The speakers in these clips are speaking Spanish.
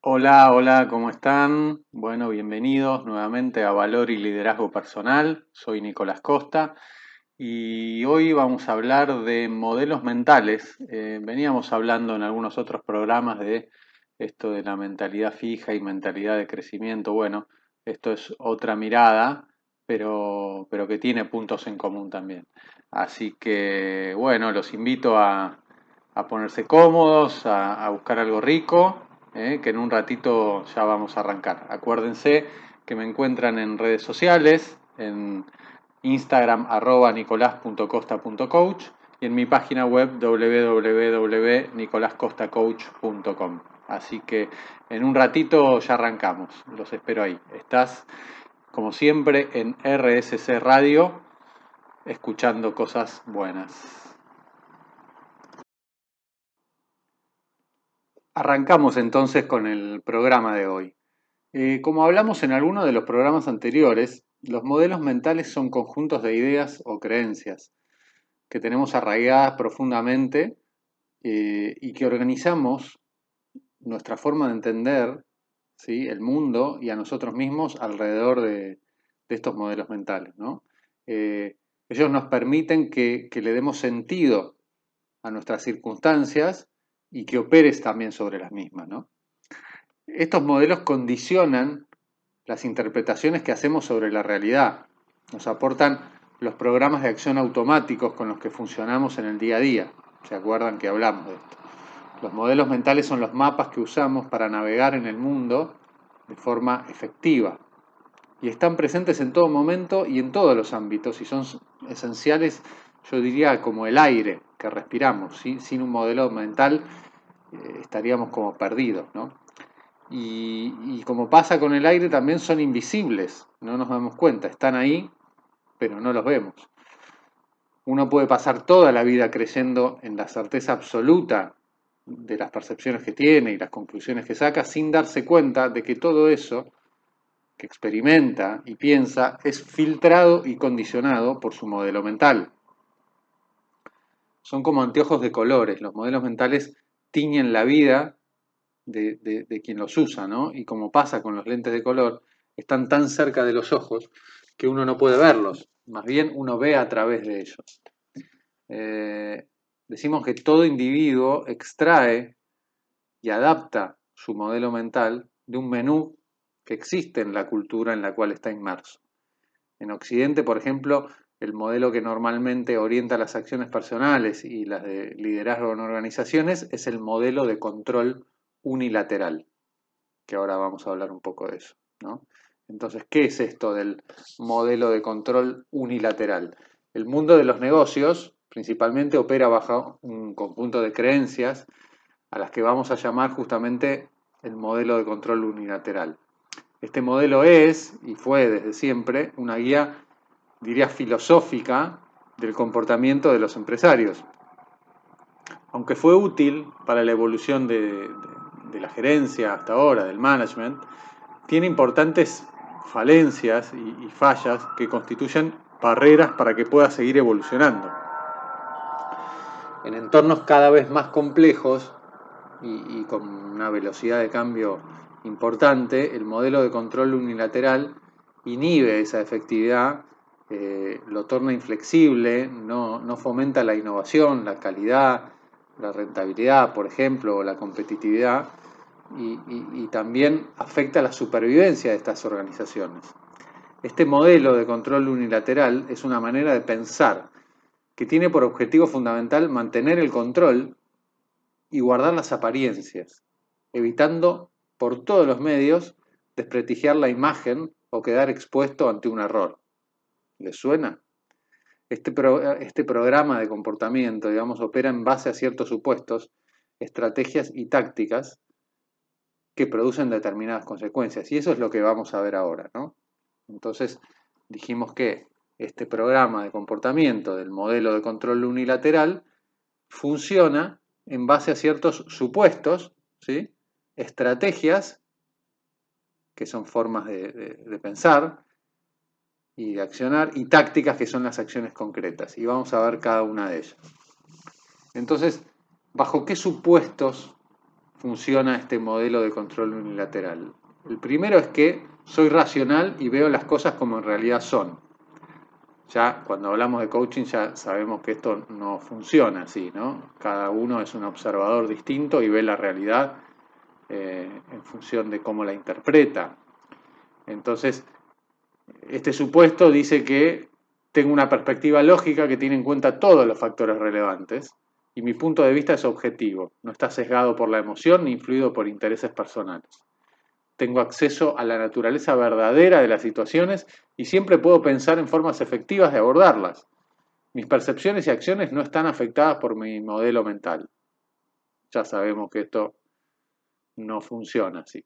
Hola, hola, ¿cómo están? Bueno, bienvenidos nuevamente a Valor y Liderazgo Personal. Soy Nicolás Costa y hoy vamos a hablar de modelos mentales. Eh, veníamos hablando en algunos otros programas de esto de la mentalidad fija y mentalidad de crecimiento. Bueno, esto es otra mirada, pero, pero que tiene puntos en común también. Así que, bueno, los invito a, ponerse cómodos, a, buscar algo rico, eh, que en un ratito ya vamos a arrancar. Acuérdense que me encuentran en redes sociales, en Instagram arroba nicolás.costa.coach y en mi página web www.nicolascostacoach.com. Así que en un ratito ya arrancamos, los espero ahí. Estás, como siempre, en RSC Radio, escuchando cosas buenas. Arrancamos entonces con el programa de hoy. Eh, como hablamos en alguno de los programas anteriores, los modelos mentales son conjuntos de ideas o creencias que tenemos arraigadas profundamente eh, y que organizamos nuestra forma de entender ¿sí? el mundo y a nosotros mismos alrededor de, estos modelos mentales. Eh, ellos nos permiten que, le demos sentido a nuestras circunstancias y que operes también sobre las mismas. Estos modelos condicionan las interpretaciones que hacemos sobre la realidad, nos aportan los programas de acción automáticos con los que funcionamos en el día a día. ¿Se acuerdan que hablamos de esto? Los modelos mentales son los mapas que usamos para navegar en el mundo de forma efectiva. Y están presentes en todo momento y en todos los ámbitos y son esenciales, yo diría, como el aire que respiramos. Sin un modelo mental eh, estaríamos como perdidos. ¿no? Y, como pasa con el aire, también son invisibles, no nos damos cuenta, están ahí, pero no los vemos. Uno puede pasar toda la vida creyendo en la certeza absoluta de las percepciones que tiene y las conclusiones que saca sin darse cuenta de que todo eso que experimenta y piensa es filtrado y condicionado por su modelo mental. Son como anteojos de colores, los modelos mentales tiñen la vida de, quien los usa, ¿no? Y como pasa con los lentes de color, están tan cerca de los ojos que uno no puede verlos, más bien uno ve a través de ellos. Eh, decimos que todo individuo extrae y adapta su modelo mental de un menú que existe en la cultura en la cual está inmerso. En Occidente, por ejemplo, el modelo que normalmente orienta las acciones personales y las de liderazgo en organizaciones es el modelo de control unilateral, que ahora vamos a hablar un poco de eso. ¿no? Entonces, ¿qué es esto del modelo de control unilateral? El mundo de los negocios principalmente opera bajo un conjunto de creencias a las que vamos a llamar justamente el modelo de control unilateral. Este modelo es, y fue desde siempre, una guía, diría, filosófica del comportamiento de los empresarios. Aunque fue útil para la evolución de, de la gerencia hasta ahora, del management, tiene importantes falencias y, fallas que constituyen barreras para que pueda seguir evolucionando. En entornos cada vez más complejos y, con una velocidad de cambio importante, el modelo de control unilateral inhibe esa efectividad, eh, lo torna inflexible, no, fomenta la innovación, la calidad, la rentabilidad, por ejemplo, o la competitividad, y, también afecta la supervivencia de estas organizaciones. Este modelo de control unilateral es una manera de pensar que tiene por objetivo fundamental mantener el control y guardar las apariencias, evitando por todos los medios desprestigiar la imagen o quedar expuesto ante un error. ¿Les suena? Este, este programa de comportamiento, digamos, opera en base a ciertos supuestos, estrategias y tácticas que producen determinadas consecuencias. Y eso es lo que vamos a ver ahora. ¿no? Entonces, dijimos que este programa de comportamiento del modelo de control unilateral funciona en base a ciertos supuestos, ¿sí? estrategias, que son formas de, pensar y de accionar, y tácticas, que son las acciones concretas. Y vamos a ver cada una de ellas. Entonces, ¿bajo qué supuestos funciona este modelo de control unilateral. El primero es que soy racional y veo las cosas como en realidad son. Ya cuando hablamos de coaching ya sabemos que esto no funciona así, ¿no? Cada uno es un observador distinto y ve la realidad eh, en función de cómo la interpreta. Entonces, este supuesto dice que tengo una perspectiva lógica que tiene en cuenta todos los factores relevantes y mi punto de vista es objetivo, no está sesgado por la emoción ni influido por intereses personales. Tengo acceso a la naturaleza verdadera de las situaciones y siempre puedo pensar en formas efectivas de abordarlas. Mis percepciones y acciones no están afectadas por mi modelo mental. Ya sabemos que esto no funciona así.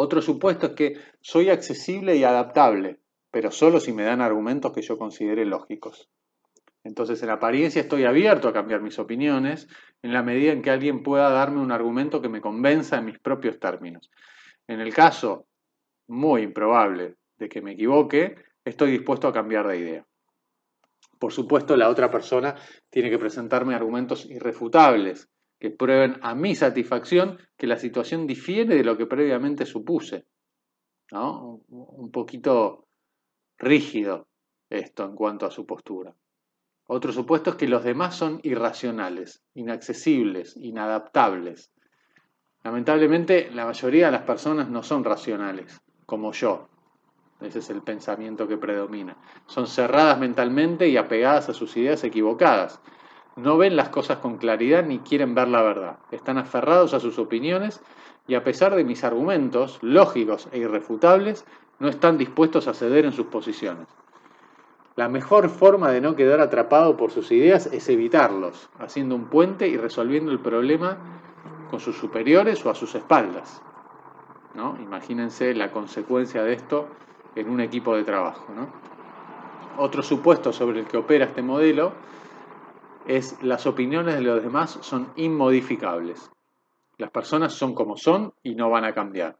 Otro supuesto es que soy accesible y adaptable, pero solo si me dan argumentos que yo considere lógicos. Entonces, en apariencia estoy abierto a cambiar mis opiniones en la medida en que alguien pueda darme un argumento que me convenza en mis propios términos. En el caso muy improbable de que me equivoque, estoy dispuesto a cambiar de idea. Por supuesto, la otra persona tiene que presentarme argumentos irrefutables que prueben a mi satisfacción que la situación difiere de lo que previamente supuse. Un poquito rígido esto en cuanto a su postura. Otro supuesto es que los demás son irracionales, inaccesibles, inadaptables. Lamentablemente, la mayoría de las personas no son racionales, como yo. Ese es el pensamiento que predomina. Son cerradas mentalmente y apegadas a sus ideas equivocadas. No ven las cosas con claridad ni quieren ver la verdad. Están aferrados a sus opiniones y a pesar de mis argumentos lógicos e irrefutables, no están dispuestos a ceder en sus posiciones. La mejor forma de no quedar atrapado por sus ideas es evitarlos, haciendo un puente y resolviendo el problema con sus superiores o a sus espaldas. ¿no? Imagínense la consecuencia de esto en un equipo de trabajo. Otro supuesto sobre el que opera este modelo es las opiniones de los demás son inmodificables. Las personas son como son y no van a cambiar.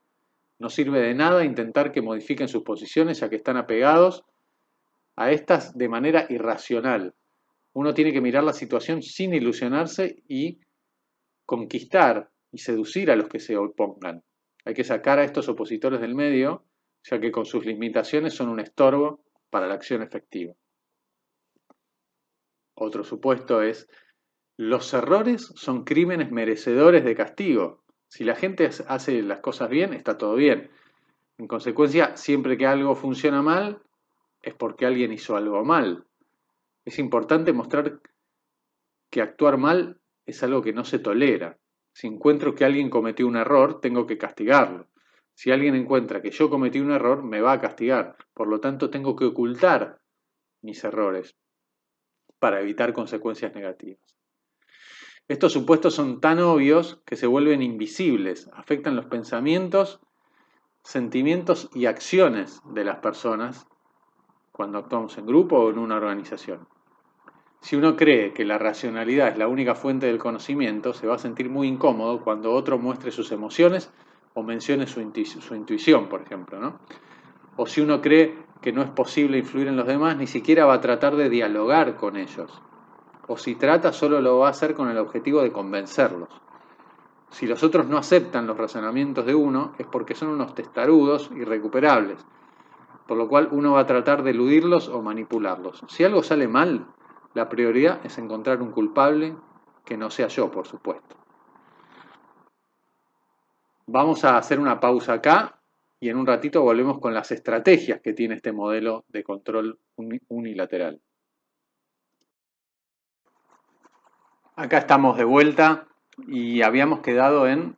No sirve de nada intentar que modifiquen sus posiciones ya que están apegados a estas de manera irracional. Uno tiene que mirar la situación sin ilusionarse y conquistar y seducir a los que se opongan. Hay que sacar a estos opositores del medio, ya que con sus limitaciones son un estorbo para la acción efectiva. Otro supuesto es, los errores son crímenes merecedores de castigo. Si la gente hace las cosas bien, está todo bien. En consecuencia, siempre que algo funciona mal, es porque alguien hizo algo mal. Es importante mostrar que actuar mal es algo que no se tolera. Si encuentro que alguien cometió un error, tengo que castigarlo. Si alguien encuentra que yo cometí un error, me va a castigar. Por lo tanto, tengo que ocultar mis errores para evitar consecuencias negativas. Estos supuestos son tan obvios que se vuelven invisibles, afectan los pensamientos, sentimientos y acciones de las personas cuando actuamos en grupo o en una organización. Si uno cree que la racionalidad es la única fuente del conocimiento, se va a sentir muy incómodo cuando otro muestre sus emociones o mencione su, intuición, por ejemplo. ¿no? O si uno cree que no es posible influir en los demás, ni siquiera va a tratar de dialogar con ellos. O si trata, solo lo va a hacer con el objetivo de convencerlos. Si los otros no aceptan los razonamientos de uno, es porque son unos testarudos irrecuperables por lo cual uno va a tratar de eludirlos o manipularlos. Si algo sale mal, la prioridad es encontrar un culpable que no sea yo, por supuesto. Vamos a hacer una pausa acá y en un ratito volvemos con las estrategias que tiene este modelo de control unilateral. Acá estamos de vuelta y habíamos quedado en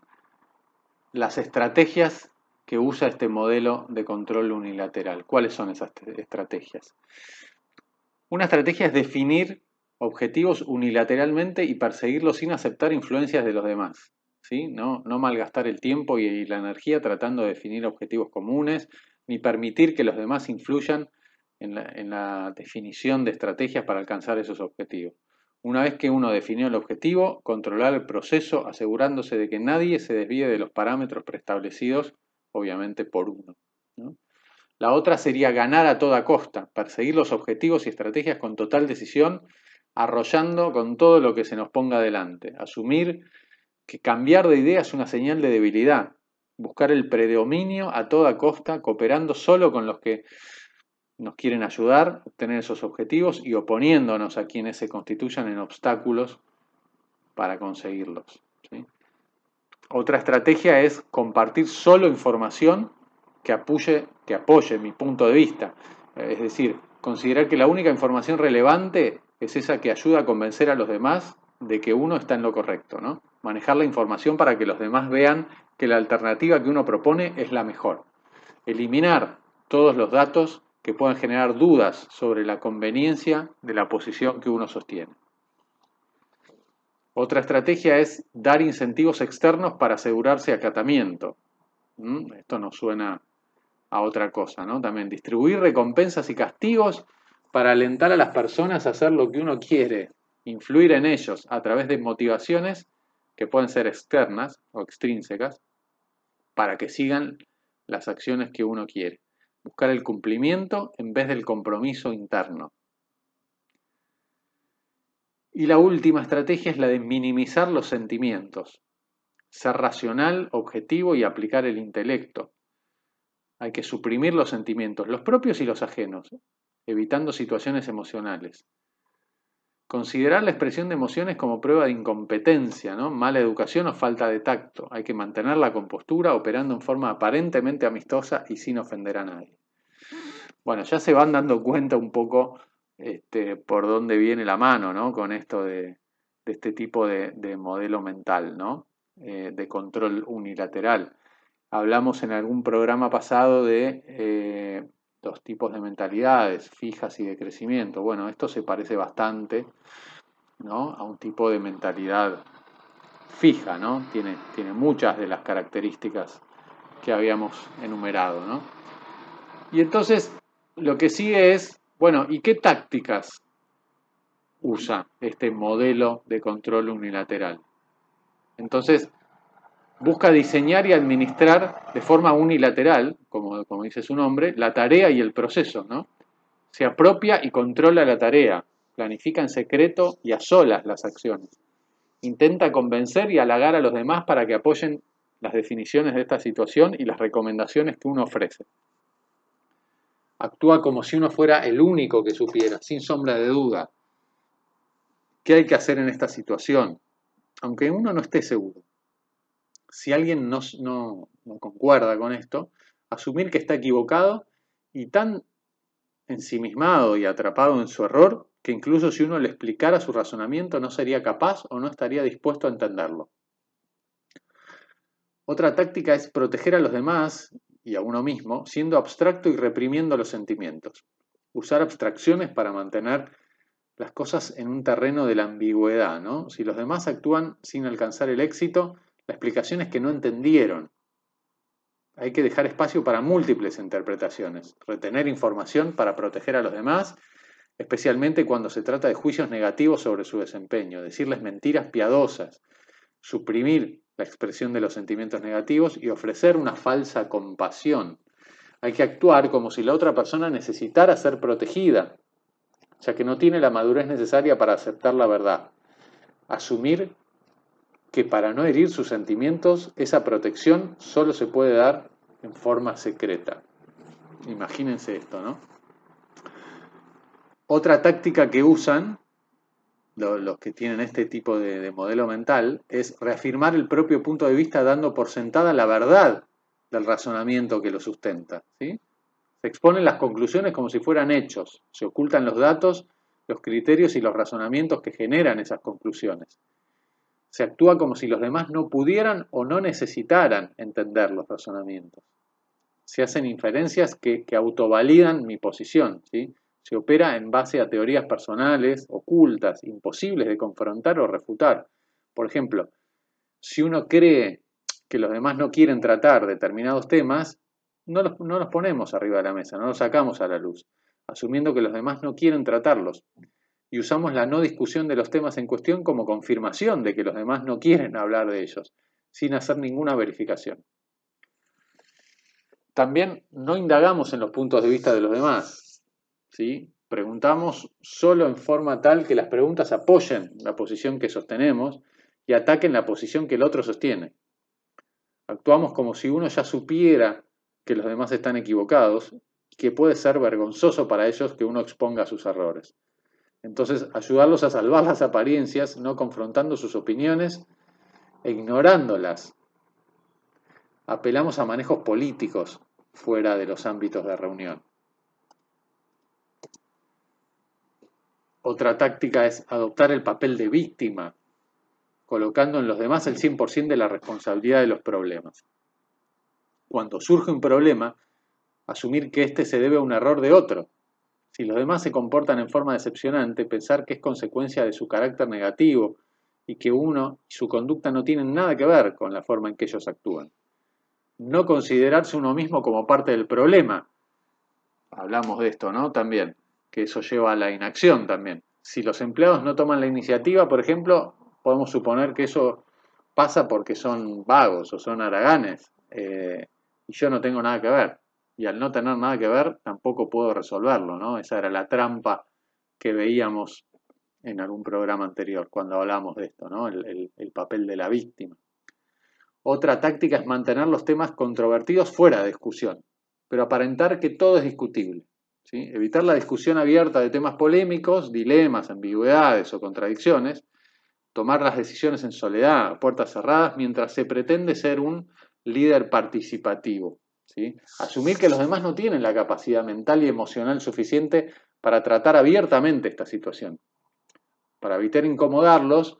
las estrategias que usa este modelo de control unilateral. ¿Cuáles son esas estrategias? Una estrategia es definir objetivos unilateralmente y perseguirlos sin aceptar influencias de los demás. No, malgastar el tiempo y la energía tratando de definir objetivos comunes, ni permitir que los demás influyan en la, en la definición de estrategias para alcanzar esos objetivos. Una vez que uno definió el objetivo, controlar el proceso asegurándose de que nadie se desvíe de los parámetros preestablecidos obviamente por uno. La otra sería ganar a toda costa, perseguir los objetivos y estrategias con total decisión, arrollando con todo lo que se nos ponga delante, asumir que cambiar de idea es una señal de debilidad. Buscar el predominio a toda costa, cooperando solo con los que nos quieren ayudar a obtener esos objetivos y oponiéndonos a quienes se constituyan en obstáculos para conseguirlos. Otra estrategia es compartir solo información que apoye, que apoye mi punto de vista. Es decir, considerar que la única información relevante es esa que ayuda a convencer a los demás de que uno está en lo correcto. ¿no? Manejar la información para que los demás vean que la alternativa que uno propone es la mejor. Eliminar todos los datos que puedan generar dudas sobre la conveniencia de la posición que uno sostiene. Otra estrategia es dar incentivos externos para asegurarse acatamiento. ¿Mm? Esto nos suena a otra cosa, ¿no? También distribuir recompensas y castigos para alentar a las personas a hacer lo que uno quiere, influir en ellos a través de motivaciones que pueden ser externas o extrínsecas para que sigan las acciones que uno quiere. Buscar el cumplimiento en vez del compromiso interno. Y la última estrategia es la de minimizar los sentimientos. Ser racional, objetivo y aplicar el intelecto. Hay que suprimir los sentimientos, los propios y los ajenos, evitando situaciones emocionales. Considerar la expresión de emociones como prueba de incompetencia, ¿no? mala educación o falta de tacto. Hay que mantener la compostura operando en forma aparentemente amistosa y sin ofender a nadie. Bueno, ya se van dando cuenta un poco este, por dónde viene la mano ¿no? con esto de, este tipo de, modelo mental, ¿no? Eh, de control unilateral. Hablamos en algún programa pasado de eh, dos tipos de mentalidades, fijas y de crecimiento. Bueno, esto se parece bastante ¿no? a un tipo de mentalidad fija, ¿no? Tiene, tiene muchas de las características que habíamos enumerado, ¿no? Y entonces lo que sigue es, bueno, ¿y qué tácticas usa este modelo de control unilateral? Entonces, busca diseñar y administrar de forma unilateral, como, dice su nombre, la tarea y el proceso, ¿no? Se apropia y controla la tarea, planifica en secreto y a solas las acciones. Intenta convencer y halagar a los demás para que apoyen las definiciones de esta situación y las recomendaciones que uno ofrece. Actúa como si uno fuera el único que supiera, sin sombra de duda, qué hay que hacer en esta situación, aunque uno no esté seguro si alguien no, no, concuerda con esto, asumir que está equivocado y tan ensimismado y atrapado en su error que incluso si uno le explicara su razonamiento no sería capaz o no estaría dispuesto a entenderlo. Otra táctica es proteger a los demás y a uno mismo siendo abstracto y reprimiendo los sentimientos. Usar abstracciones para mantener las cosas en un terreno de la ambigüedad. Si los demás actúan sin alcanzar el éxito, la explicación es que no entendieron. Hay que dejar espacio para múltiples interpretaciones, retener información para proteger a los demás, especialmente cuando se trata de juicios negativos sobre su desempeño, decirles mentiras piadosas, suprimir la expresión de los sentimientos negativos y ofrecer una falsa compasión. Hay que actuar como si la otra persona necesitara ser protegida, ya que no tiene la madurez necesaria para aceptar la verdad. Asumir que para no herir sus sentimientos, esa protección solo se puede dar en forma secreta. Imagínense esto, ¿no? Otra táctica que usan los que tienen este tipo de, modelo mental es reafirmar el propio punto de vista dando por sentada la verdad del razonamiento que lo sustenta. ¿sí? Se exponen las conclusiones como si fueran hechos, se ocultan los datos, los criterios y los razonamientos que generan esas conclusiones. Se actúa como si los demás no pudieran o no necesitaran entender los razonamientos. Se hacen inferencias que, autovalidan mi posición. Se opera en base a teorías personales, ocultas, imposibles de confrontar o refutar. Por ejemplo, si uno cree que los demás no quieren tratar determinados temas, no los, no los ponemos arriba de la mesa, no los sacamos a la luz, asumiendo que los demás no quieren tratarlos y usamos la no discusión de los temas en cuestión como confirmación de que los demás no quieren hablar de ellos, sin hacer ninguna verificación. También no indagamos en los puntos de vista de los demás. ¿sí? Preguntamos solo en forma tal que las preguntas apoyen la posición que sostenemos y ataquen la posición que el otro sostiene. Actuamos como si uno ya supiera que los demás están equivocados, que puede ser vergonzoso para ellos que uno exponga sus errores. Entonces, ayudarlos a salvar las apariencias, no confrontando sus opiniones e ignorándolas. Apelamos a manejos políticos fuera de los ámbitos de reunión. Otra táctica es adoptar el papel de víctima, colocando en los demás el 100% de la responsabilidad de los problemas. Cuando surge un problema, asumir que éste se debe a un error de otro. Si los demás se comportan en forma decepcionante, pensar que es consecuencia de su carácter negativo y que uno y su conducta no tienen nada que ver con la forma en que ellos actúan. No considerarse uno mismo como parte del problema. Hablamos de esto, ¿no? También que eso lleva a la inacción también. Si los empleados no toman la iniciativa, por ejemplo, podemos suponer que eso pasa porque son vagos o son haraganes eh, y yo no tengo nada que ver. Y al no tener nada que ver, tampoco puedo resolverlo, ¿no? Esa era la trampa que veíamos en algún programa anterior cuando hablamos de esto, ¿no? el papel de la víctima. Otra táctica es mantener los temas controvertidos fuera de discusión, pero aparentar que todo es discutible. Evitar la discusión abierta de temas polémicos, dilemas, ambigüedades o contradicciones. Tomar las decisiones en soledad, a puertas cerradas, mientras se pretende ser un líder participativo. Asumir que los demás no tienen la capacidad mental y emocional suficiente para tratar abiertamente esta situación. Para evitar incomodarlos,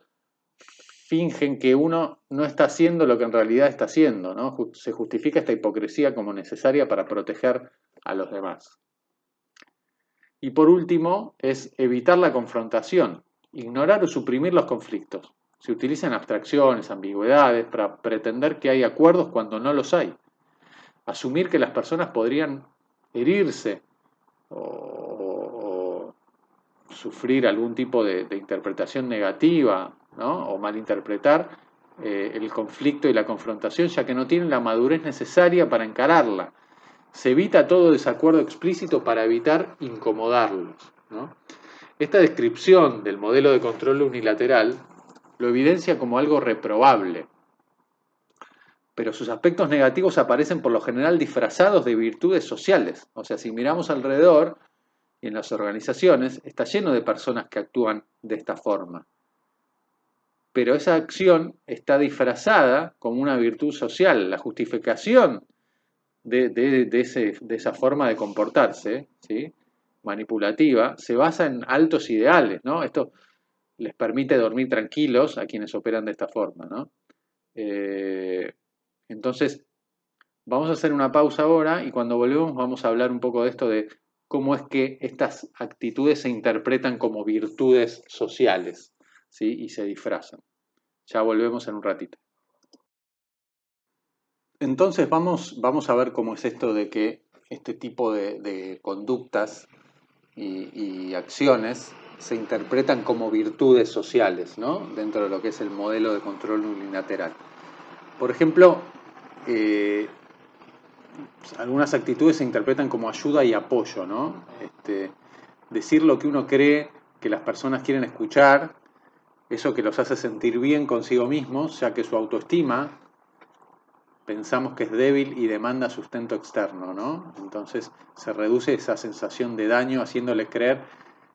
fingen que uno no está haciendo lo que en realidad está haciendo. Se justifica esta hipocresía como necesaria para proteger a los demás. Y por último, es evitar la confrontación, ignorar o suprimir los conflictos. Se utilizan abstracciones, ambigüedades para pretender que hay acuerdos cuando no los hay. Asumir que las personas podrían herirse o, sufrir algún tipo de, interpretación negativa o malinterpretar eh, el conflicto y la confrontación ya que no tienen la madurez necesaria para encararla se evita todo desacuerdo explícito para evitar incomodarlos. Esta descripción del modelo de control unilateral lo evidencia como algo reprobable, pero sus aspectos negativos aparecen por lo general disfrazados de virtudes sociales. O sea, si miramos alrededor y en las organizaciones, está lleno de personas que actúan de esta forma. Pero esa acción está disfrazada como una virtud social. La justificación de, esa forma de comportarse, manipulativa, se basa en altos ideales, ¿no? Esto les permite dormir tranquilos a quienes operan de esta forma, ¿no? Eh, entonces, vamos a hacer una pausa ahora y cuando volvemos vamos a hablar un poco de esto de cómo es que estas actitudes se interpretan como virtudes sociales, ¿sí? Y se disfrazan. Ya volvemos en un ratito. Entonces vamos, vamos a ver cómo es esto de que este tipo de, conductas y, acciones se interpretan como virtudes sociales, ¿no? Dentro de lo que es el modelo de control unilateral. Por ejemplo, eh, algunas actitudes se interpretan como ayuda y apoyo, ¿no? Este, decir lo que uno cree que las personas quieren escuchar, eso que los hace sentir bien consigo mismos, ya que su autoestima pensamos que es débil y demanda sustento externo, ¿no? Entonces se reduce esa sensación de daño haciéndole creer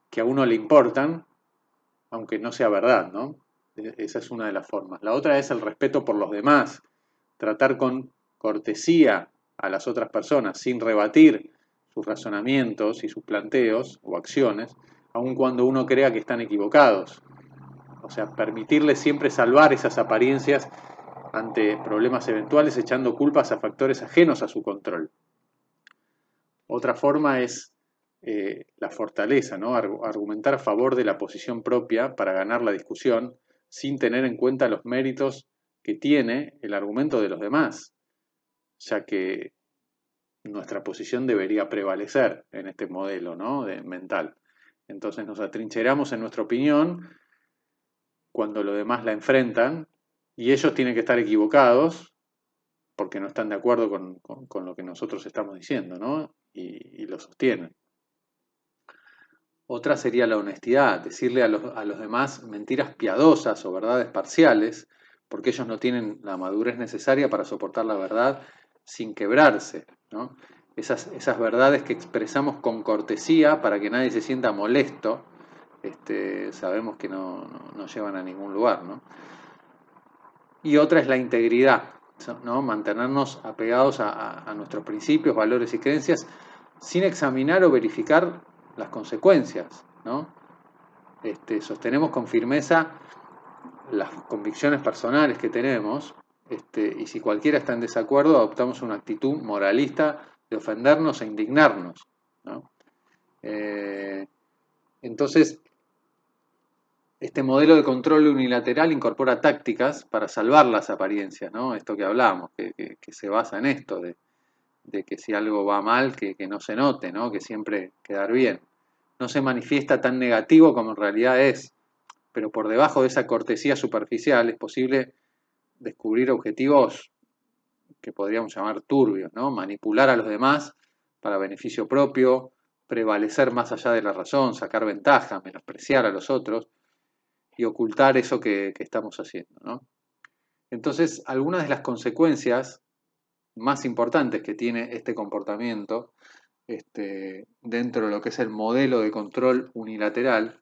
que a uno le importan, aunque no sea verdad, ¿no? E-, esa es una de las formas. La otra es el respeto por los demás, tratar con cortesía a las otras personas sin rebatir sus razonamientos y sus planteos o acciones, aun cuando uno crea que están equivocados. O sea, permitirles siempre salvar esas apariencias ante problemas eventuales echando culpas a factores ajenos a su control. Otra forma es eh, la fortaleza, ¿no? argumentar a favor de la posición propia para ganar la discusión sin tener en cuenta los méritos que tiene el argumento de los demás, ya que nuestra posición debería prevalecer en este modelo ¿no? de, mental. Entonces nos atrincheramos en nuestra opinión cuando los demás la enfrentan y ellos tienen que estar equivocados porque no están de acuerdo con, lo que nosotros estamos diciendo, ¿no? Y, lo sostienen. Otra sería la honestidad, decirle a los, a los demás mentiras piadosas o verdades parciales, porque ellos no tienen la madurez necesaria para soportar la verdad sin quebrarse. Esas, esas, verdades que expresamos con cortesía para que nadie se sienta molesto, este, sabemos que no, no, llevan a ningún lugar. Y otra es la integridad, ¿no? mantenernos apegados a, a nuestros principios, valores y creencias sin examinar o verificar las consecuencias. ¿no? Este, sostenemos con firmeza las convicciones personales que tenemos, este, y si cualquiera está en desacuerdo, adoptamos una actitud moralista de ofendernos e indignarnos. Eh, entonces, este modelo de control unilateral incorpora tácticas para salvar las apariencias, ¿no? Esto que hablábamos, que, se basa en esto, de, que si algo va mal, que, no se note, ¿no? Que siempre quedar bien. No se manifiesta tan negativo como en realidad es pero por debajo de esa cortesía superficial es posible descubrir objetivos que podríamos llamar turbios, ¿no? Manipular a los demás para beneficio propio, prevalecer más allá de la razón, sacar ventaja, menospreciar a los otros y ocultar eso que, estamos haciendo. Entonces, algunas de las consecuencias más importantes que tiene este comportamiento este, dentro de lo que es el modelo de control unilateral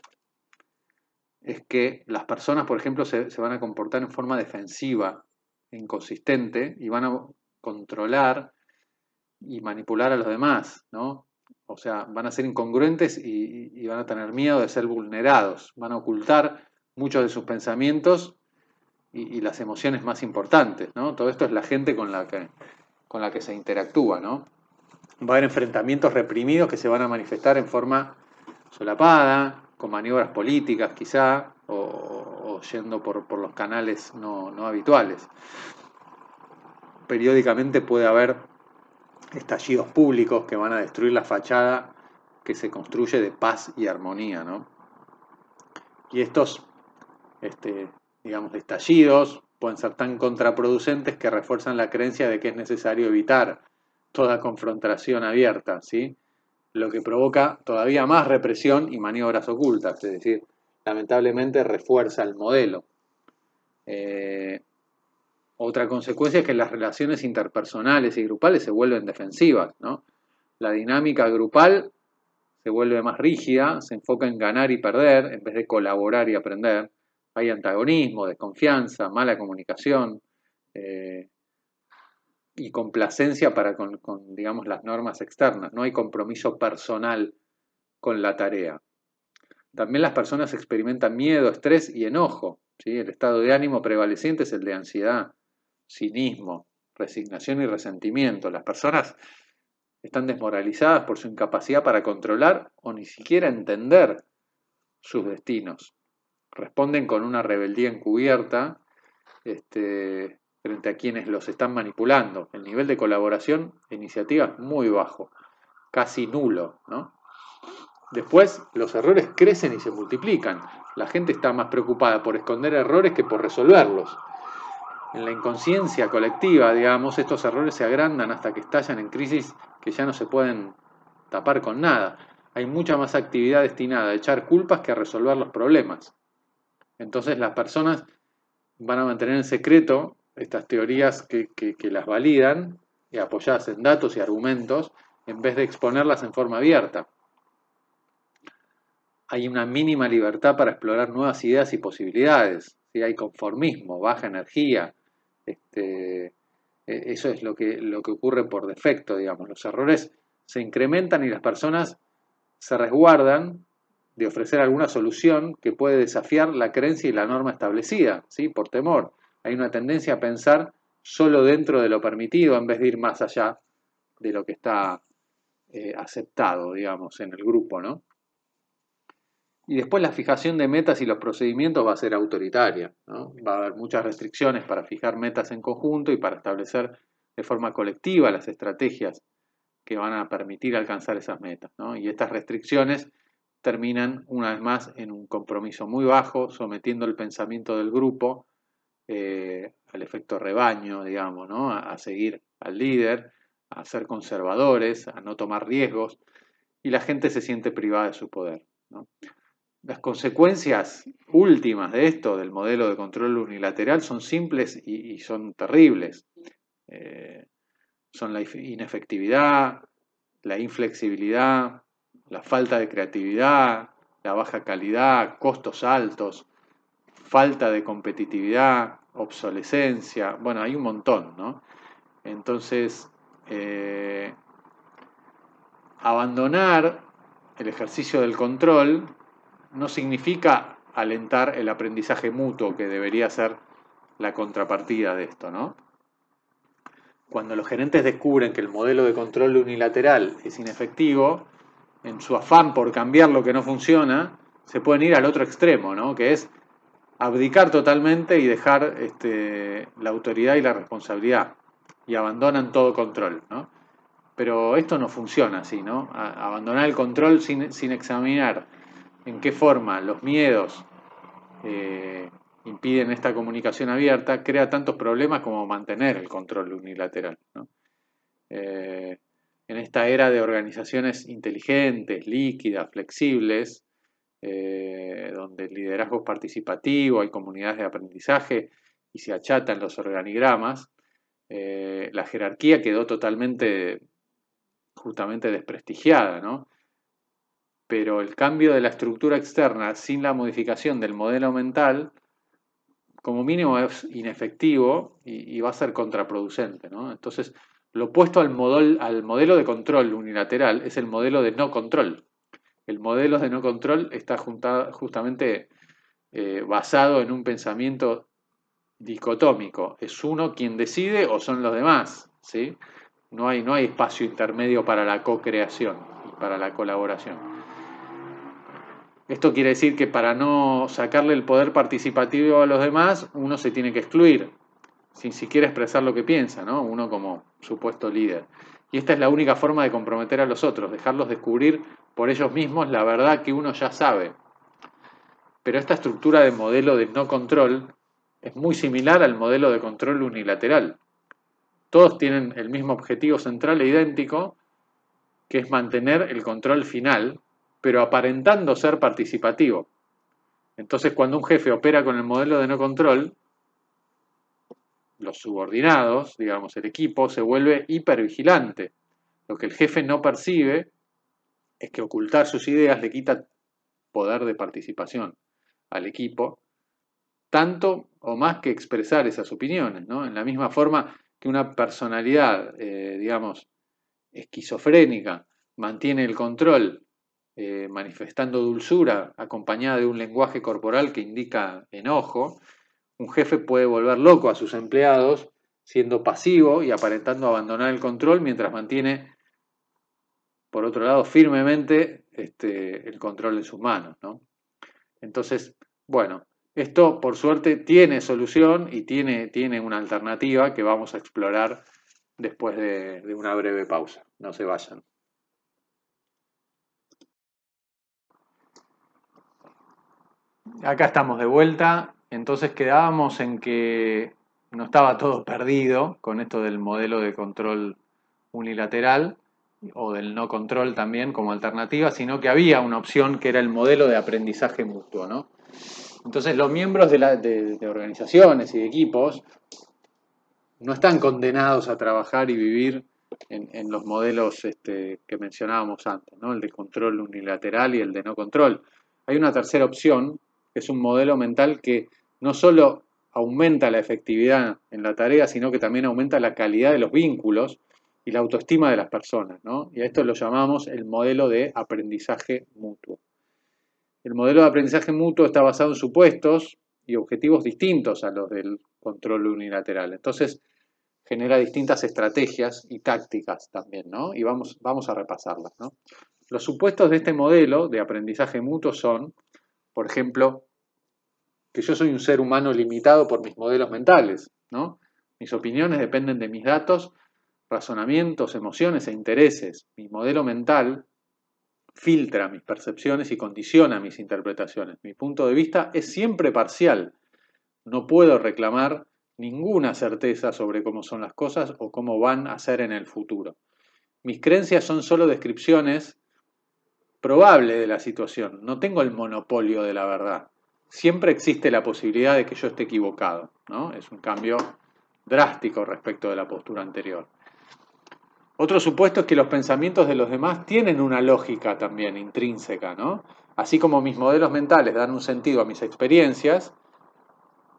es que las personas, por ejemplo, se, van a comportar en forma defensiva, inconsistente, y van a controlar y manipular a los demás, ¿no? O sea, van a ser incongruentes y, van a tener miedo de ser vulnerados, van a ocultar muchos de sus pensamientos y, las emociones más importantes, ¿no? Todo esto es la gente con la que, con la que se interactúa, ¿no? Va a haber enfrentamientos reprimidos que se van a manifestar en forma solapada, con maniobras políticas quizá, o, yendo por, los canales no, habituales. Periódicamente puede haber estallidos públicos que van a destruir la fachada que se construye de paz y armonía. ¿no? Y estos, este, digamos, estallidos pueden ser tan contraproducentes que refuerzan la creencia de que es necesario evitar toda confrontación abierta, ¿sí? Lo que provoca todavía más represión y maniobras ocultas, es decir, lamentablemente refuerza el modelo. Eh, otra consecuencia es que las relaciones interpersonales y grupales se vuelven defensivas. ¿no? La dinámica grupal se vuelve más rígida, se enfoca en ganar y perder en vez de colaborar y aprender. Hay antagonismo, desconfianza, mala comunicación, eh, y complacencia para con, digamos, las normas externas. No hay compromiso personal con la tarea. También las personas experimentan miedo, estrés y enojo. ¿sí? El estado de ánimo prevaleciente es el de ansiedad, cinismo, resignación y resentimiento. Las personas están desmoralizadas por su incapacidad para controlar o ni siquiera entender sus destinos. Responden con una rebeldía encubierta, este, frente a quienes los están manipulando. El nivel de colaboración e iniciativa es muy bajo, casi nulo. Después, los errores crecen y se multiplican. La gente está más preocupada por esconder errores que por resolverlos. En la inconsciencia colectiva, digamos, estos errores se agrandan hasta que estallan en crisis que ya no se pueden tapar con nada. Hay mucha más actividad destinada a echar culpas que a resolver los problemas. Entonces las personas van a mantener en secreto estas teorías que, las validan, y apoyadas en datos y argumentos, en vez de exponerlas en forma abierta. Hay una mínima libertad para explorar nuevas ideas y posibilidades. Hay conformismo, baja energía. Este, e, eso es lo que, lo que ocurre por defecto, digamos. Los errores se incrementan y las personas se resguardan de ofrecer alguna solución que puede desafiar la creencia y la norma establecida, ¿sí? por temor hay una tendencia a pensar solo dentro de lo permitido en vez de ir más allá de lo que está eh, aceptado, digamos, en el grupo, ¿no? Y después la fijación de metas y los procedimientos va a ser autoritaria, ¿no? Va a haber muchas restricciones para fijar metas en conjunto y para establecer de forma colectiva las estrategias que van a permitir alcanzar esas metas, ¿no? Y estas restricciones terminan una vez más en un compromiso muy bajo, sometiendo el pensamiento del grupo eh, al efecto rebaño, digamos, ¿no? A, seguir al líder, a ser conservadores, a no tomar riesgos, y la gente se siente privada de su poder. Las consecuencias últimas de esto, del modelo de control unilateral, son simples y, son terribles. Eh, son la inefectividad, la inflexibilidad, la falta de creatividad, la baja calidad, costos altos, falta de competitividad, obsolescencia, bueno, hay un montón, ¿no? Entonces, eh, abandonar el ejercicio del control no significa alentar el aprendizaje mutuo, que debería ser la contrapartida de esto, ¿no? Cuando los gerentes descubren que el modelo de control unilateral es inefectivo, en su afán por cambiar lo que no funciona, se pueden ir al otro extremo, ¿no? Que es abdicar totalmente y dejar este, la autoridad y la responsabilidad y abandonan todo control, ¿no? Pero esto no funciona así, ¿no? abandonar el control sin, examinar en qué forma los miedos eh, impiden esta comunicación abierta crea tantos problemas como mantener el control unilateral, ¿no? Eh, en esta era de organizaciones inteligentes, líquidas, flexibles, eh, donde el liderazgo es participativo, hay comunidades de aprendizaje y se achatan los organigramas, eh, la jerarquía quedó totalmente, justamente desprestigiada, ¿no? Pero el cambio de la estructura externa sin la modificación del modelo mental, como mínimo es inefectivo y, va a ser contraproducente, ¿no? Entonces, lo opuesto al, al modelo de control unilateral es el modelo de no control. El modelo de no control está justamente eh, basado en un pensamiento dicotómico. ¿Es uno quien decide o son los demás? ¿Sí? No, hay, no hay espacio intermedio para la co-creación y para la colaboración. Esto quiere decir que para no sacarle el poder participativo a los demás, uno se tiene que excluir, sin siquiera expresar lo que piensa, ¿no? Uno como supuesto líder. Y esta es la única forma de comprometer a los otros, dejarlos descubrir por ellos mismos la verdad que uno ya sabe. Pero esta estructura de modelo de no control es muy similar al modelo de control unilateral. Todos tienen el mismo objetivo central e idéntico, que es mantener el control final, pero aparentando ser participativo. Entonces, cuando un jefe opera con el modelo de no control, los subordinados, digamos, el equipo, se vuelve hipervigilante. Lo que el jefe no percibe es que ocultar sus ideas le quita poder de participación al equipo, tanto o más que expresar esas opiniones, ¿no? En la misma forma que una personalidad, eh, digamos, esquizofrénica mantiene el control eh, manifestando dulzura acompañada de un lenguaje corporal que indica enojo, un jefe puede volver loco a sus empleados siendo pasivo y aparentando abandonar el control mientras mantiene, por otro lado, firmemente este, el control en sus manos. Entonces, bueno, esto, por suerte, tiene solución y tiene, tiene una alternativa que vamos a explorar después de, de una breve pausa. No se vayan. Acá estamos de vuelta. Entonces quedábamos en que no estaba todo perdido con esto del modelo de control unilateral o del no control también como alternativa, sino que había una opción que era el modelo de aprendizaje mutuo. ¿no? Entonces los miembros de, organizaciones y equipos no están condenados a trabajar y vivir en, los modelos este, que mencionábamos antes, ¿no? el de control unilateral y el de no control. Hay una tercera opción, que es un modelo mental que no solo aumenta la efectividad en la tarea, sino que también aumenta la calidad de los vínculos y la autoestima de las personas. Y a esto lo llamamos el modelo de aprendizaje mutuo. El modelo de aprendizaje mutuo está basado en supuestos y objetivos distintos a los del control unilateral. Entonces, genera distintas estrategias y tácticas también, ¿no? Y vamos, vamos a repasarlas, ¿no? Los supuestos de este modelo de aprendizaje mutuo son, por ejemplo, que yo soy un ser humano limitado por mis modelos mentales, ¿no? Mis opiniones dependen de mis datos, razonamientos, emociones e intereses. Mi modelo mental filtra mis percepciones y condiciona mis interpretaciones. Mi punto de vista es siempre parcial. No puedo reclamar ninguna certeza sobre cómo son las cosas o cómo van a ser en el futuro. Mis creencias son solo descripciones probable de la situación. No tengo el monopolio de la verdad. Siempre existe la posibilidad de que yo esté equivocado. ¿no? Es un cambio drástico respecto de la postura anterior. Otro supuesto es que los pensamientos de los demás tienen una lógica también intrínseca, ¿no? Así como mis modelos mentales dan un sentido a mis experiencias,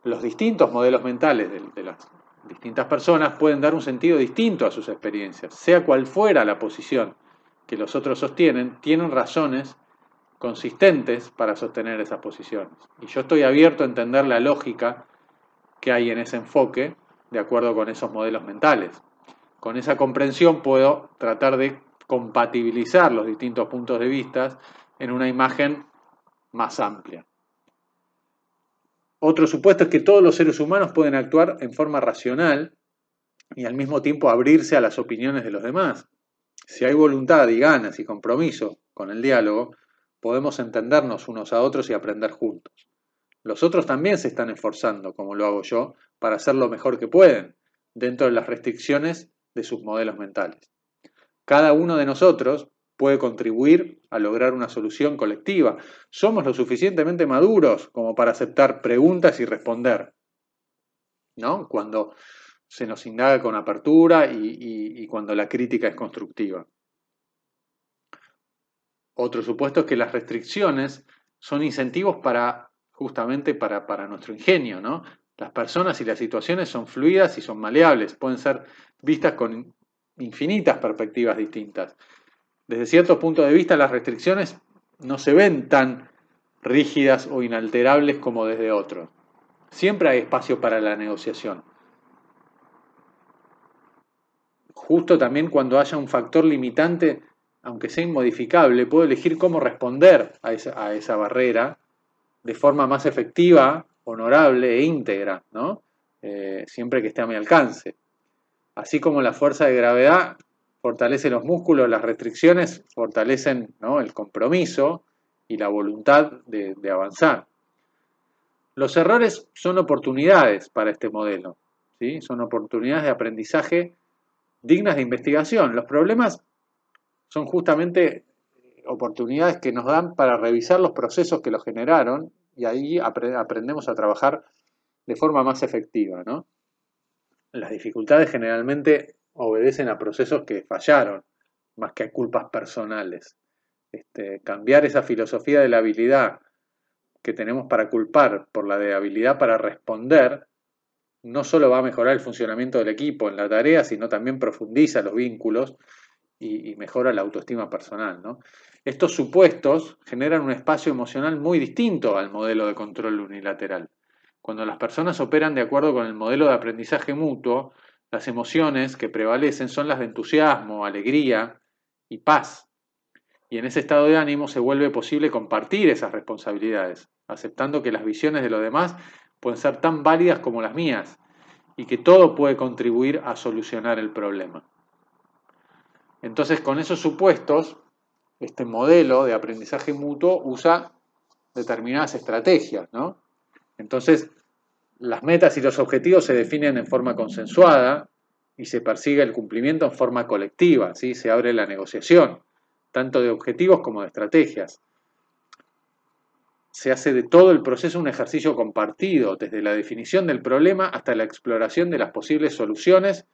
los distintos modelos mentales de, las distintas personas pueden dar un sentido distinto a sus experiencias. Sea cual fuera la posición que los otros sostienen, tienen razones consistentes para sostener esas posiciones. Y yo estoy abierto a entender la lógica que hay en ese enfoque de acuerdo con esos modelos mentales. Con esa comprensión puedo tratar de compatibilizar los distintos puntos de vista en una imagen más amplia. Otro supuesto es que todos los seres humanos pueden actuar en forma racional y al mismo tiempo abrirse a las opiniones de los demás. Si hay voluntad y ganas y compromiso con el diálogo, podemos entendernos unos a otros y aprender juntos. Los otros también se están esforzando, como lo hago yo, para hacer lo mejor que pueden, dentro de las restricciones de sus modelos mentales. Cada uno de nosotros puede contribuir a lograr una solución colectiva. Somos lo suficientemente maduros como para aceptar preguntas y responder. ¿no? Cuando se nos indaga con apertura y, cuando la crítica es constructiva. Otro supuesto es que las restricciones son incentivos para justamente para, para nuestro ingenio, ¿no? Las personas y las situaciones son fluidas y son maleables, pueden ser vistas con infinitas perspectivas distintas. Desde ciertos puntos de vista, las restricciones no se ven tan rígidas o inalterables como desde otros. Siempre hay espacio para la negociación. Justo también cuando haya un factor limitante, aunque sea inmodificable, puedo elegir cómo responder a esa, barrera de forma más efectiva honorable e íntegra, ¿no? Eh, siempre que esté a mi alcance. Así como la fuerza de gravedad fortalece los músculos, las restricciones fortalecen el compromiso y la voluntad de, avanzar. Los errores son oportunidades para este modelo, son oportunidades de aprendizaje dignas de investigación. Los problemas son justamente oportunidades que nos dan para revisar los procesos que los generaron y ahí aprendemos a trabajar de forma más efectiva. ¿no? Las dificultades generalmente obedecen a procesos que fallaron, más que a culpas personales. Este, cambiar esa filosofía de la habilidad que tenemos para culpar por la de habilidad para responder, no solo va a mejorar el funcionamiento del equipo en la tarea, sino también profundiza los vínculos y, mejora la autoestima personal. ¿no? Estos supuestos generan un espacio emocional muy distinto al modelo de control unilateral. Cuando las personas operan de acuerdo con el modelo de aprendizaje mutuo, las emociones que prevalecen son las de entusiasmo, alegría y paz. Y en ese estado de ánimo se vuelve posible compartir esas responsabilidades, aceptando que las visiones de los demás pueden ser tan válidas como las mías y que todo puede contribuir a solucionar el problema. Entonces, con esos supuestos, este modelo de aprendizaje mutuo usa determinadas estrategias, ¿no? Entonces, las metas y los objetivos se definen en forma consensuada y se persigue el cumplimiento en forma colectiva, ¿sí? se abre la negociación, tanto de objetivos como de estrategias. Se hace de todo el proceso un ejercicio compartido, desde la definición del problema hasta la exploración de las posibles soluciones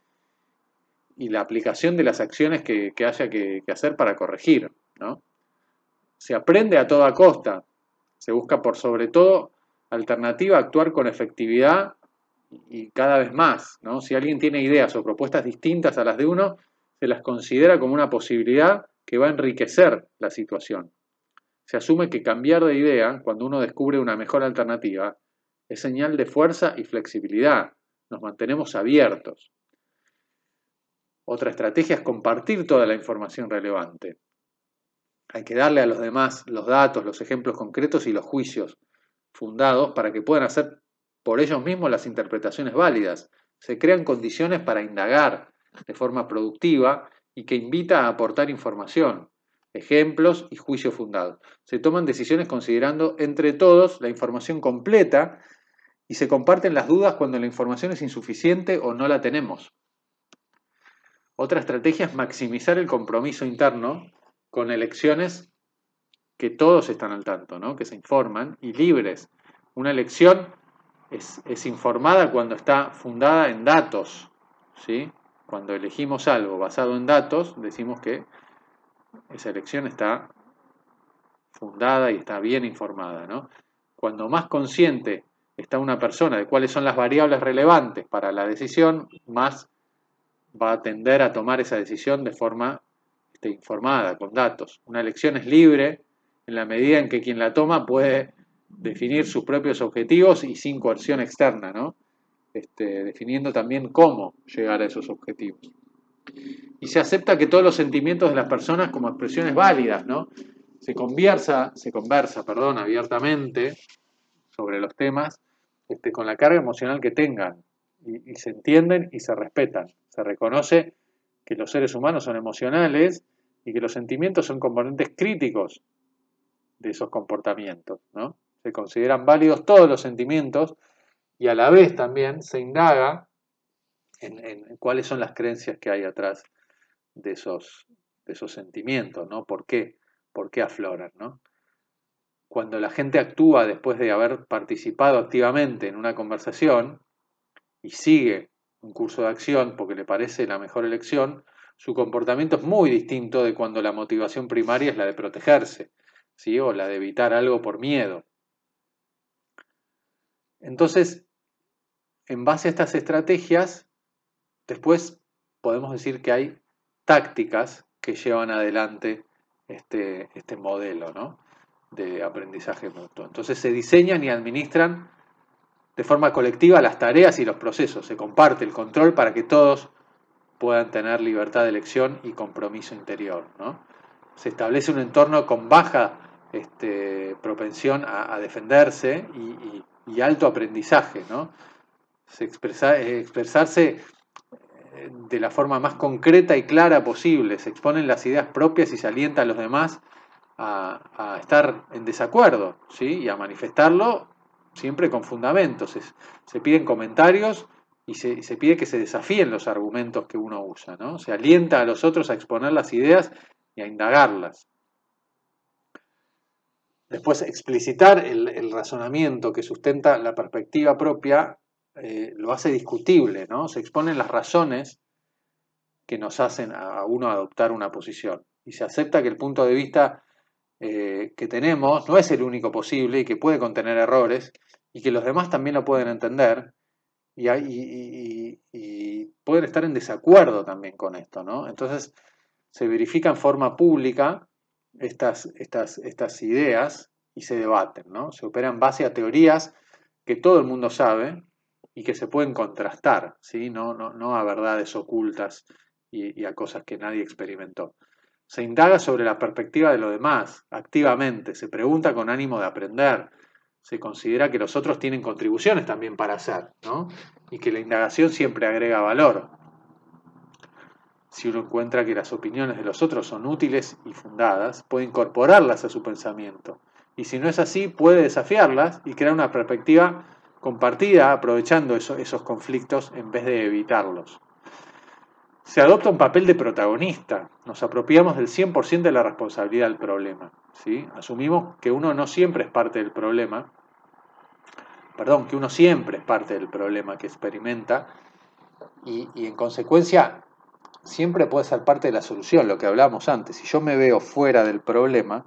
y la aplicación de las acciones que, haya que, hacer para corregir. ¿no? Se aprende a toda costa, se busca por sobre todo alternativa actuar con efectividad y cada vez más. ¿no? Si alguien tiene ideas o propuestas distintas a las de uno, se las considera como una posibilidad que va a enriquecer la situación. Se asume que cambiar de idea, cuando uno descubre una mejor alternativa, es señal de fuerza y flexibilidad. Nos mantenemos abiertos. Otra estrategia es compartir toda la información relevante. Hay que darle a los demás los datos, los ejemplos concretos y los juicios fundados para que puedan hacer por ellos mismos las interpretaciones válidas. Se crean condiciones para indagar de forma productiva y que invita a aportar información, ejemplos y juicios fundados. Se toman decisiones considerando entre todos la información completa y se comparten las dudas cuando la información es insuficiente o no la tenemos. Otra estrategia es maximizar el compromiso interno con elecciones que todos están al tanto, ¿no? que se informan y libres. Una elección es, es informada cuando está fundada en datos. ¿sí? Cuando elegimos algo basado en datos, decimos que esa elección está fundada y está bien informada. ¿no? Cuando más consciente está una persona de cuáles son las variables relevantes para la decisión, más va a tender a tomar esa decisión de forma este, informada, con datos. Una elección es libre en la medida en que quien la toma puede definir sus propios objetivos y sin coerción externa, ¿no? Este, definiendo también cómo llegar a esos objetivos. Y se acepta que todos los sentimientos de las personas como expresiones válidas, ¿no? Se conversa, se conversa, perdón, abiertamente sobre los temas este, con la carga emocional que tengan y, se entienden y se respetan. Se reconoce que los seres humanos son emocionales y que los sentimientos son componentes críticos de esos comportamientos. ¿no? Se consideran válidos todos los sentimientos y a la vez también se indaga en, cuáles son las creencias que hay atrás de esos, de esos sentimientos, ¿no? ¿Por qué? ¿Por qué afloran? ¿no? cuando la gente actúa después de haber participado activamente en una conversación y sigue un curso de acción porque le parece la mejor elección, su comportamiento es muy distinto de cuando la motivación primaria es la de protegerse, ¿sí? o la de evitar algo por miedo. Entonces, en base a estas estrategias, después podemos decir que hay tácticas que llevan adelante este, este modelo, ¿no? de aprendizaje mutuo. Entonces se diseñan y administran de forma colectiva las tareas y los procesos. Se comparte el control para que todos puedan tener libertad de elección y compromiso interior. Se establece un entorno con baja este, propensión a, defenderse y, alto aprendizaje. ¿no? Se expresa, expresarse eh, de la forma más concreta y clara posible. Se exponen las ideas propias y se alienta a los demás a, estar en desacuerdo ¿sí? y a manifestarlo siempre con fundamentos. Se, piden comentarios y se, pide que se desafíen los argumentos que uno usa. Se alienta a los otros a exponer las ideas y a indagarlas. Después, explicitar el, razonamiento que sustenta la perspectiva propia eh, lo hace discutible, ¿no? Se exponen las razones que nos hacen a uno adoptar una posición. Y se acepta que el punto de vista eh, que tenemos no es el único posible y que puede contener errores y que los demás también lo pueden entender y, pueden estar en desacuerdo también con esto, ¿no? Entonces se verifica en forma pública estas, estas, estas ideas y se debaten, ¿no? Se opera en base a teorías que todo el mundo sabe y que se pueden contrastar, ¿sí? No, no, no a verdades ocultas y a cosas que nadie experimentó. Se indaga sobre la perspectiva de lo demás, activamente, se pregunta con ánimo de aprender, se considera que los otros tienen contribuciones también para hacer, ¿no? Y que la indagación siempre agrega valor. Si uno encuentra que las opiniones de los otros son útiles y fundadas, puede incorporarlas a su pensamiento. Y si no es así, puede desafiarlas y crear una perspectiva compartida aprovechando esos conflictos en vez de evitarlos se adopta un papel de protagonista, nos apropiamos del 100% de la responsabilidad del problema. ¿sí? Asumimos que uno no siempre es parte del problema, perdón, que uno siempre es parte del problema que experimenta y, en consecuencia siempre puede ser parte de la solución, lo que hablábamos antes. Si yo me veo fuera del problema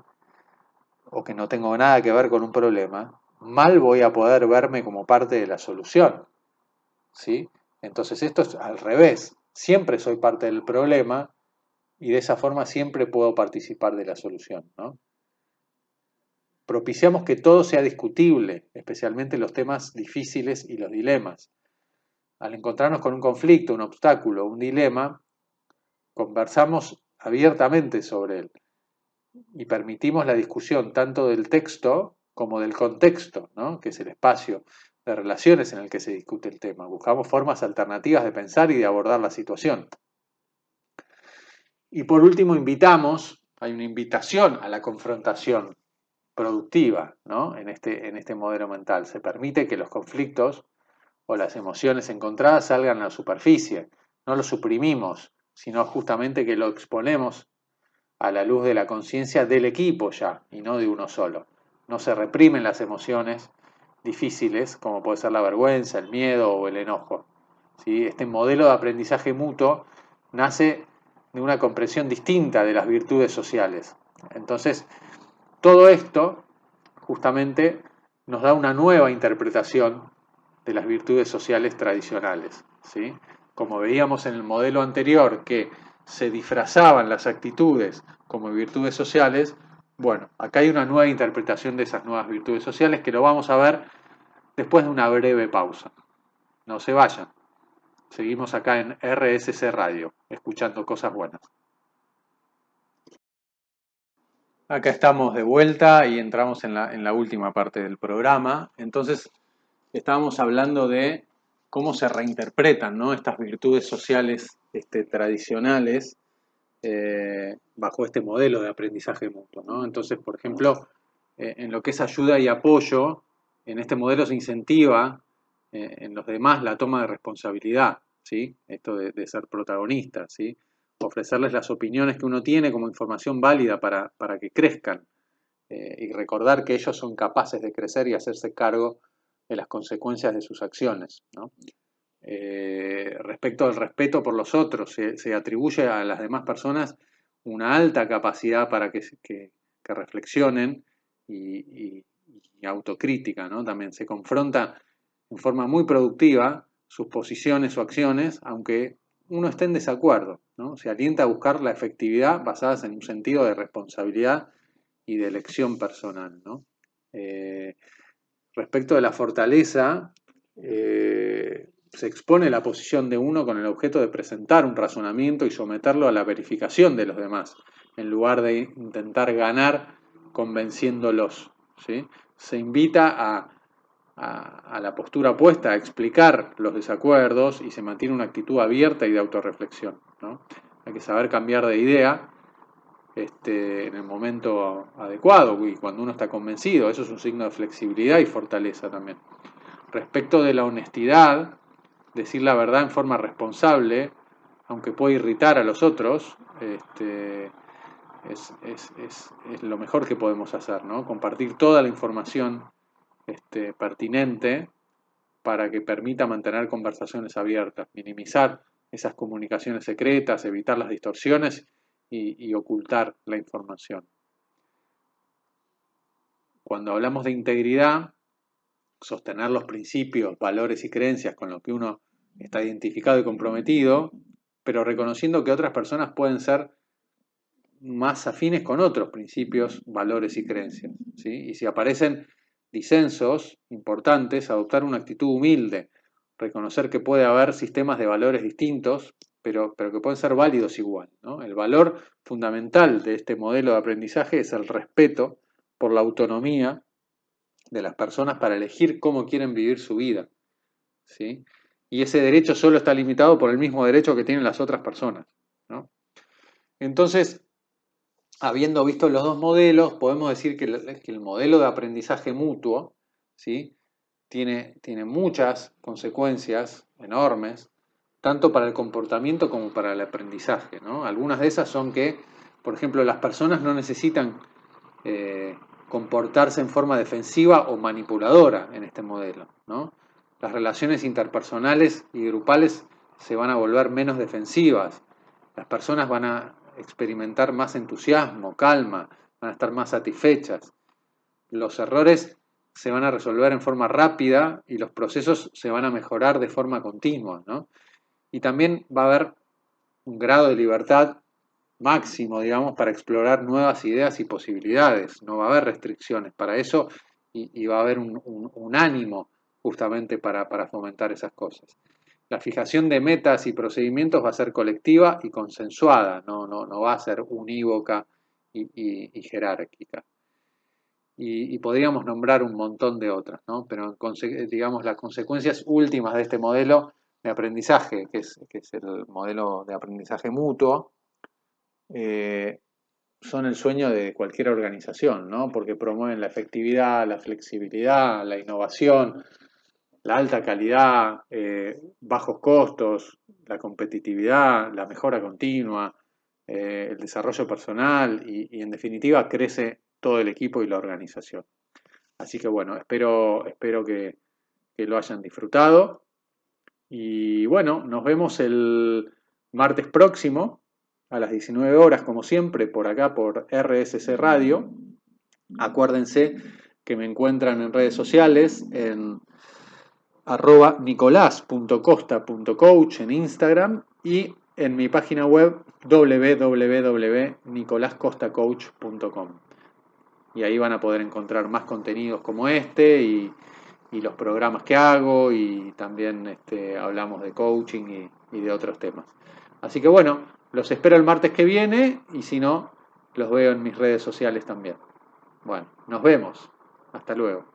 o que no tengo nada que ver con un problema, mal voy a poder verme como parte de la solución. ¿sí? Entonces esto es al revés siempre soy parte del problema y de esa forma siempre puedo participar de la solución. Propiciamos que todo sea discutible, especialmente los temas difíciles y los dilemas. Al encontrarnos con un conflicto, un obstáculo, un dilema, conversamos abiertamente sobre él y permitimos la discusión tanto del texto como del contexto, que es el espacio de relaciones en el que se discute el tema. Buscamos formas alternativas de pensar y de abordar la situación. Y por último, invitamos, hay una invitación a la confrontación productiva ¿no? en, este, en este modelo mental. Se permite que los conflictos o las emociones encontradas salgan a la superficie. No lo suprimimos, sino justamente que lo exponemos a la luz de la conciencia del equipo ya, y no de uno solo. No se reprimen las emociones difíciles, como puede ser la vergüenza, el miedo o el enojo. ¿Sí? Este modelo de aprendizaje mutuo nace de una comprensión distinta de las virtudes sociales. Entonces, todo esto justamente nos da una nueva interpretación de las virtudes sociales tradicionales. ¿sí? Como veíamos en el modelo anterior, que se disfrazaban las actitudes como virtudes sociales, bueno, acá hay una nueva interpretación de esas nuevas virtudes sociales que lo vamos a ver después de una breve pausa. No se vayan. Seguimos acá en RSC Radio, escuchando cosas buenas. Acá estamos de vuelta y entramos en la, última parte del programa. Entonces, estábamos hablando de cómo se reinterpretan ¿no? estas virtudes sociales este, tradicionales eh, bajo este modelo de aprendizaje mutuo. ¿no? Entonces, por ejemplo, eh, en lo que es ayuda y apoyo, en este modelo se incentiva eh, en los demás la toma de responsabilidad, ¿sí? esto de, ser protagonista, ¿sí? ofrecerles las opiniones que uno tiene como información válida para, para que crezcan y recordar que ellos son capaces de crecer y hacerse cargo de las consecuencias de sus acciones. ¿no? Eh, respecto al respeto por los otros, se, atribuye a las demás personas una alta capacidad para que, que, reflexionen y, autocrítica. ¿no? También se confronta en forma muy productiva sus posiciones o acciones, aunque uno esté en desacuerdo. ¿no? Se alienta a buscar la efectividad basada en un sentido de responsabilidad y de elección personal. ¿no? Eh, respecto de la fortaleza, eh, se expone la posición de uno con el objeto de presentar un razonamiento y someterlo a la verificación de los demás, en lugar de intentar ganar convenciéndolos. ¿sí? Se invita a, a, la postura opuesta, a explicar los desacuerdos y se mantiene una actitud abierta y de autorreflexión. ¿no? Hay que saber cambiar de idea este, en el momento adecuado y cuando uno está convencido. Eso es un signo de flexibilidad y fortaleza también. Respecto de la honestidad, decir la verdad en forma responsable, aunque puede irritar a los otros, este, es, lo mejor que podemos hacer, ¿no? Compartir toda la información este, pertinente para que permita mantener conversaciones abiertas, minimizar esas comunicaciones secretas, evitar las distorsiones y, ocultar la información. Cuando hablamos de integridad, sostener los principios, valores y creencias con los que uno está identificado y comprometido, pero reconociendo que otras personas pueden ser más afines con otros principios, valores y creencias. Y si aparecen disensos importantes, adoptar una actitud humilde, reconocer que puede haber sistemas de valores distintos, pero, pero que pueden ser válidos igual. El valor fundamental de este modelo de aprendizaje es el respeto por la autonomía de las personas para elegir cómo quieren vivir su vida. ¿sí? Y ese derecho solo está limitado por el mismo derecho que tienen las otras personas. Entonces, habiendo visto los dos modelos, podemos decir que el, modelo de aprendizaje mutuo ¿sí? tiene, tiene muchas consecuencias enormes tanto para el comportamiento como para el aprendizaje. ¿no? Algunas de esas son que, por ejemplo, las personas no necesitan eh, comportarse en forma defensiva o manipuladora en este modelo. ¿no? Las relaciones interpersonales y grupales se van a volver menos defensivas. Las personas van a experimentar más entusiasmo, calma, van a estar más satisfechas. Los errores se van a resolver en forma rápida y los procesos se van a mejorar de forma continua. y también va a haber un grado de libertad máximo, digamos, para explorar nuevas ideas y posibilidades. No va a haber restricciones para eso y, va a haber un, ánimo justamente para, fomentar esas cosas. La fijación de metas y procedimientos va a ser colectiva y consensuada, no, no, no va a ser unívoca y, jerárquica. Y, podríamos nombrar un montón de otras, ¿no? pero digamos las consecuencias últimas de este modelo de aprendizaje, que es, que es el modelo de aprendizaje mutuo, eh, son el sueño de cualquier organización, ¿no? porque promueven la efectividad, la flexibilidad, la innovación, la alta calidad, eh, bajos costos, la competitividad, la mejora continua, eh, el desarrollo personal y, en definitiva crece todo el equipo y la organización. Así que bueno, espero, espero que, que lo hayan disfrutado. Y bueno, nos vemos el martes próximo a las 19 horas, como siempre, por acá por RSC Radio. Acuérdense que me encuentran en redes sociales en arroba nicolás.costa.coach en Instagram y en mi página web www.nicolascostacoach.com. Y ahí van a poder encontrar más contenidos como este y, los programas que hago y también este, hablamos de coaching y, y de otros temas. Así que bueno, los espero el martes que viene y si no, los veo en mis redes sociales también. Bueno, nos vemos. Hasta luego.